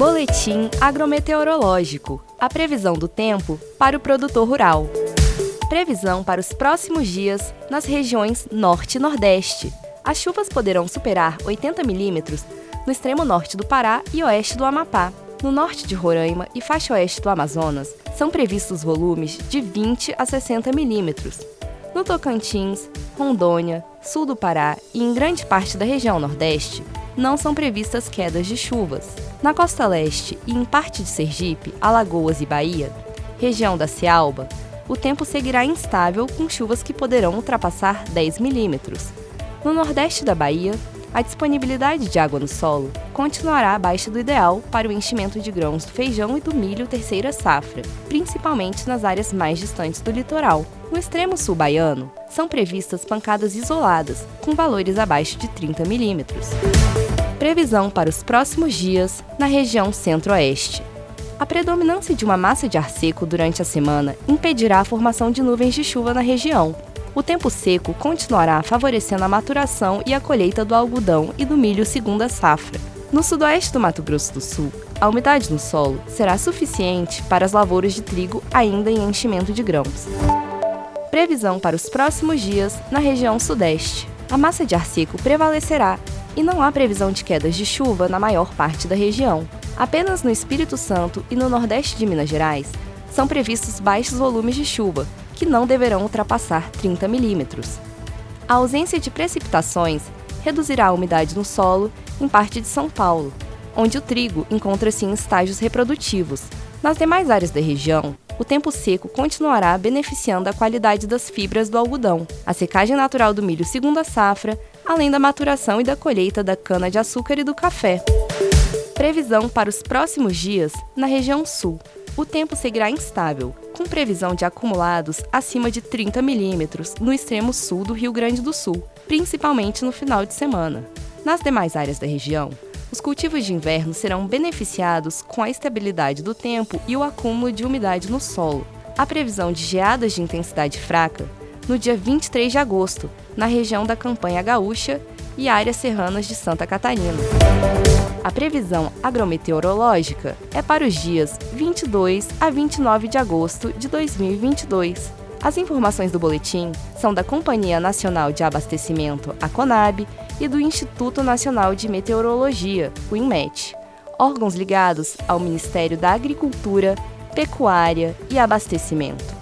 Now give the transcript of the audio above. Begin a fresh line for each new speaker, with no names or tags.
Boletim agrometeorológico. A previsão do tempo para o produtor rural. Previsão para os próximos dias nas regiões Norte e Nordeste. As chuvas poderão superar 80 milímetros no extremo norte do Pará e oeste do Amapá. No norte de Roraima e faixa oeste do Amazonas, são previstos volumes de 20 a 60 milímetros. No Tocantins, Rondônia, sul do Pará e em grande parte da região Nordeste, não são previstas quedas de chuvas. Na costa leste e em parte de Sergipe, Alagoas e Bahia, região da Cealba, o tempo seguirá instável com chuvas que poderão ultrapassar 10 milímetros. No nordeste da Bahia, a disponibilidade de água no solo continuará abaixo do ideal para o enchimento de grãos do feijão e do milho terceira safra, principalmente nas áreas mais distantes do litoral. No extremo sul baiano, são previstas pancadas isoladas, com valores abaixo de 30 milímetros. Previsão para os próximos dias na região centro-oeste. A predominância de uma massa de ar seco durante a semana impedirá a formação de nuvens de chuva na região, o tempo seco continuará favorecendo a maturação e a colheita do algodão e do milho segunda safra. No sudoeste do Mato Grosso do Sul, a umidade no solo será suficiente para as lavouras de trigo ainda em enchimento de grãos. Previsão para os próximos dias na região sudeste. A massa de ar seco prevalecerá e não há previsão de quedas de chuva na maior parte da região. Apenas no Espírito Santo e no nordeste de Minas Gerais são previstos baixos volumes de chuva, que não deverão ultrapassar 30 milímetros. A ausência de precipitações reduzirá a umidade no solo em parte de São Paulo, onde o trigo encontra-se em estágios reprodutivos. Nas demais áreas da região, o tempo seco continuará beneficiando a qualidade das fibras do algodão, a secagem natural do milho segunda safra, além da maturação e da colheita da cana-de-açúcar e do café. Previsão para os próximos dias na região sul. O tempo seguirá instável, com previsão de acumulados acima de 30 milímetros no extremo sul do Rio Grande do Sul, principalmente no final de semana. Nas demais áreas da região, os cultivos de inverno serão beneficiados com a estabilidade do tempo e o acúmulo de umidade no solo. A previsão de geadas de intensidade fraca no dia 23 de agosto, na região da Campanha Gaúcha e áreas serranas de Santa Catarina. A previsão agrometeorológica é para os dias 22 a 29 de agosto de 2022. As informações do boletim são da Companhia Nacional de Abastecimento, a CONAB, e do Instituto Nacional de Meteorologia, o INMET, órgãos ligados ao Ministério da Agricultura, Pecuária e Abastecimento.